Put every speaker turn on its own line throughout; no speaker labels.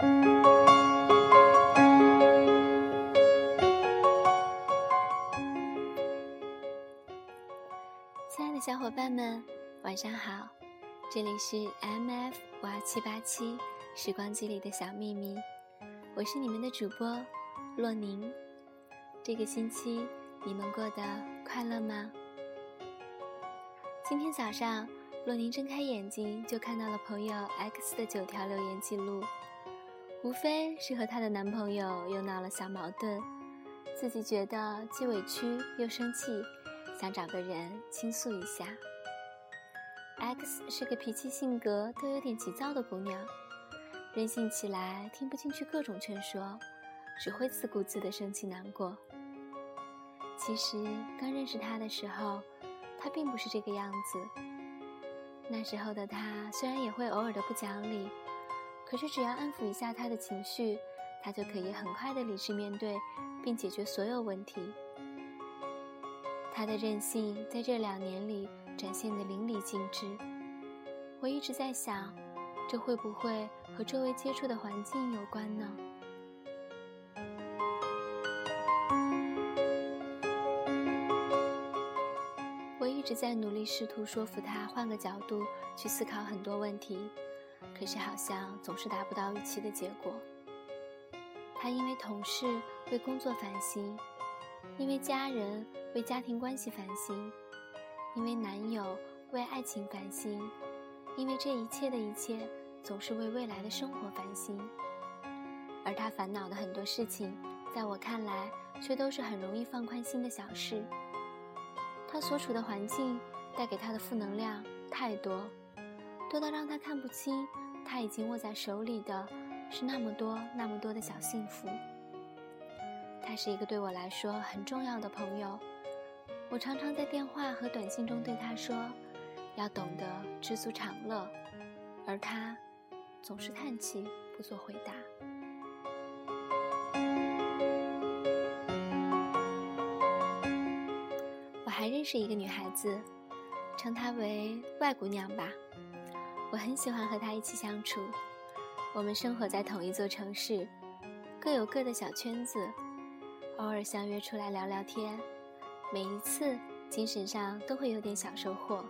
亲爱的小伙伴们，晚上好！这里是 M F 五二七八七时光机里的小秘密，我是你们的主播洛宁。这个星期你们过得快乐吗？今天早上，洛宁睁开眼睛就看到了朋友 X 的九条留言记录，无非是和她的男朋友又闹了小矛盾，自己觉得既委屈又生气，想找个人倾诉一下。X 是个脾气性格都有点急躁的姑娘，任性起来听不进去各种劝说，只会自顾自的生气难过。其实刚认识他的时候，他并不是这个样子。那时候的他虽然也会偶尔的不讲理，可是只要安抚一下他的情绪，他就可以很快的理智面对，并解决所有问题。他的任性在这两年里展现的淋漓尽致。我一直在想，这会不会和周围接触的环境有关呢？我一直在努力试图说服他换个角度去思考很多问题，可是好像总是达不到预期的结果。他因为同事为工作烦心，因为家人为家庭关系烦心，因为男友为爱情烦心，因为这一切的一切总是为未来的生活烦心。而他烦恼的很多事情，在我看来却都是很容易放宽心的小事。他所处的环境带给他的负能量太多，多到让他看不清他已经握在手里的是那么多那么多的小幸福。他是一个对我来说很重要的朋友，我常常在电话和短信中对他说，要懂得知足常乐，而他总是叹气不做回答。我还认识一个女孩子，称她为外姑娘吧。我很喜欢和她一起相处。我们生活在同一座城市，各有各的小圈子，偶尔相约出来聊聊天。每一次精神上都会有点小收获。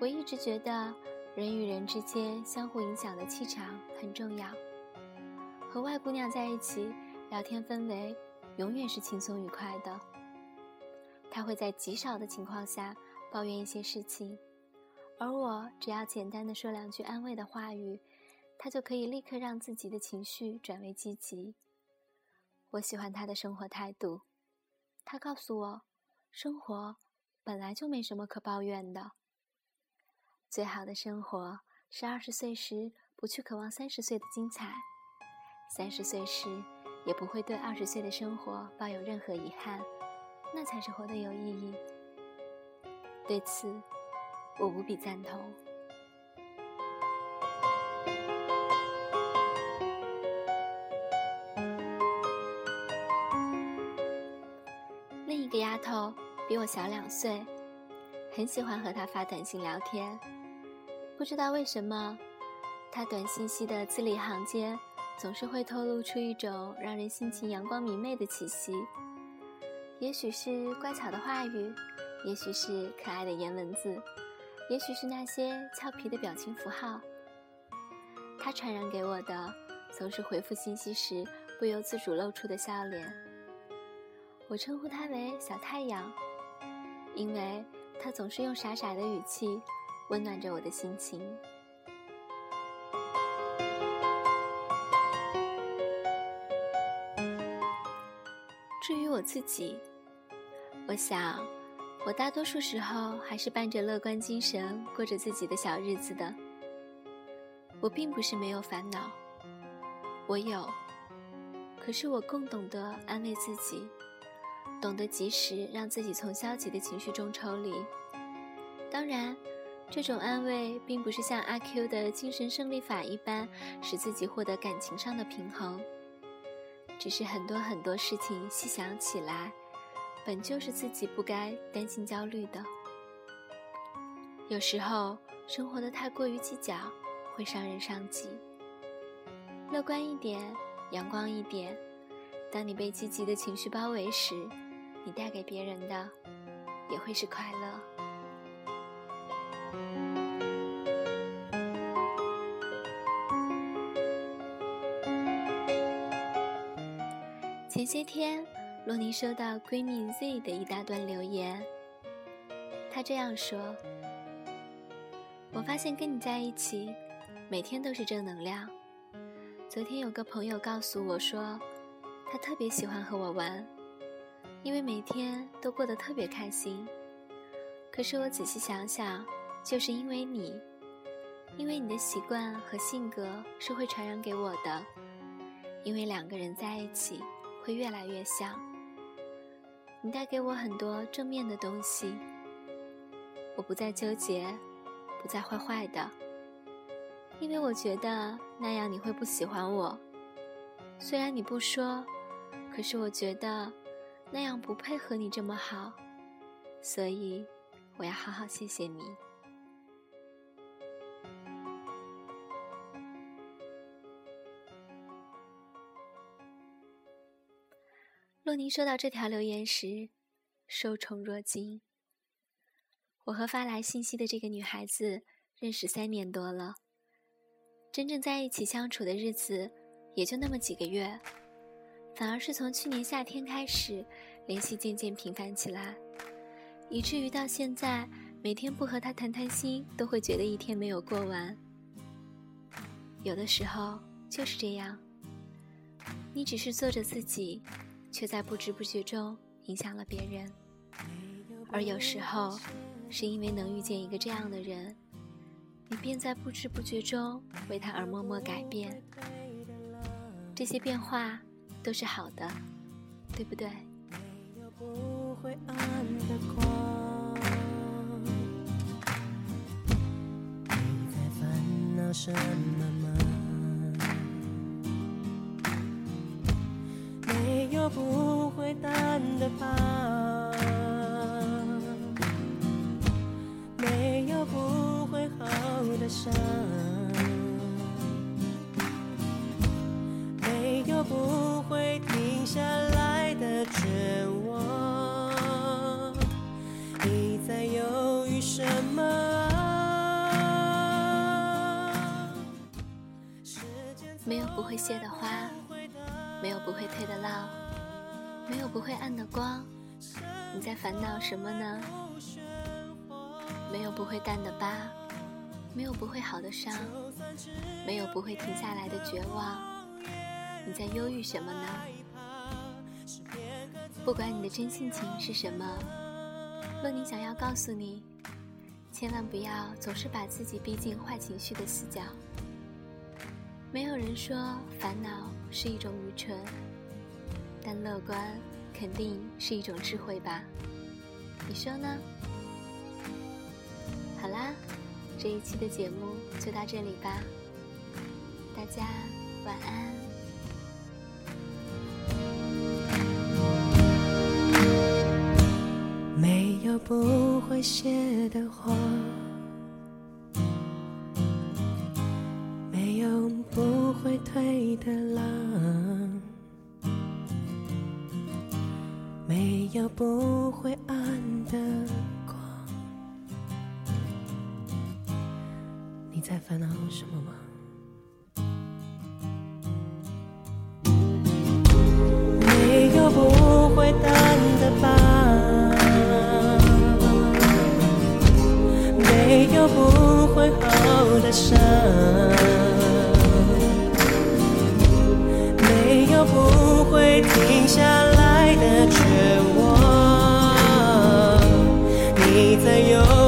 我一直觉得人与人之间相互影响的气场很重要。和外姑娘在一起聊天，氛围永远是轻松愉快的。他会在极少的情况下抱怨一些事情，而我只要简单的说两句安慰的话语，他就可以立刻让自己的情绪转为积极。我喜欢他的生活态度，他告诉我，生活本来就没什么可抱怨的。最好的生活是二十岁时不去渴望三十岁的精彩，三十岁时也不会对二十岁的生活抱有任何遗憾。那才是活得有意义。对此，我无比赞同。另一个丫头比我小两岁，很喜欢和她发短信聊天。不知道为什么，她短信息的字里行间总是会透露出一种让人心情阳光明媚的气息。也许是乖巧的话语，也许是可爱的颜文字，也许是那些俏皮的表情符号。他传染给我的，总是回复信息时不由自主露出的笑脸。我称呼他为小太阳，因为他总是用傻傻的语气温暖着我的心情。至于我自己，我想，我大多数时候还是伴着乐观精神过着自己的小日子的。我并不是没有烦恼，我有，可是我更懂得安慰自己，懂得及时让自己从消极的情绪中抽离。当然，这种安慰并不是像阿 Q 的精神胜利法一般，使自己获得感情上的平衡。只是很多很多事情细想起来，本就是自己不该担心焦虑的。有时候生活的太过于计较，会伤人伤己。乐观一点，阳光一点。当你被积极的情绪包围时，你带给别人的也会是快乐。前些天，洛尼收到闺蜜 Z 的一大段留言。她这样说：“我发现跟你在一起，每天都是正能量。昨天有个朋友告诉我说，他特别喜欢和我玩，因为每天都过得特别开心。可是我仔细想想，就是因为你，因为你的习惯和性格是会传染给我的，因为两个人在一起。”会越来越像。你带给我很多正面的东西，我不再纠结，不再坏坏的，因为我觉得那样你会不喜欢我。虽然你不说，可是我觉得那样不配和你这么好，所以我要好好谢谢你。洛宁收到这条留言时，受宠若惊。我和发来信息的这个女孩子认识三年多了，真正在一起相处的日子也就那么几个月，反而是从去年夏天开始，联系渐渐频繁起来，以至于到现在，每天不和她谈谈心，都会觉得一天没有过完。有的时候就是这样，你只是做着自己。却在不知不觉中影响了别人，而有时候，是因为能遇见一个这样的人，你便在不知不觉中为他而默默改变。这些变化都是好的，对不对？不会不会淡的疤，没有不会好的伤，没有不会停下来的绝望。你在犹豫什么？没有不会谢的花，没有不会退的浪。没有不会暗的光，你在烦恼什么呢？没有不会淡的疤，没有不会好的伤，没有不会停下来的绝望，你在忧郁什么呢？不管你的真性情是什么，若你想要告诉你，千万不要总是把自己逼进坏情绪的死角。没有人说烦恼是一种愚蠢。但乐观肯定是一种智慧吧？你说呢？好啦，这一期的节目就到这里吧，大家晚安。没有不会谢的花，没有不会退的浪。有不会暗的光，你在烦恼什么吗？没有不会淡的疤，没有不会好的伤，不会停下来。的绝望，你在有。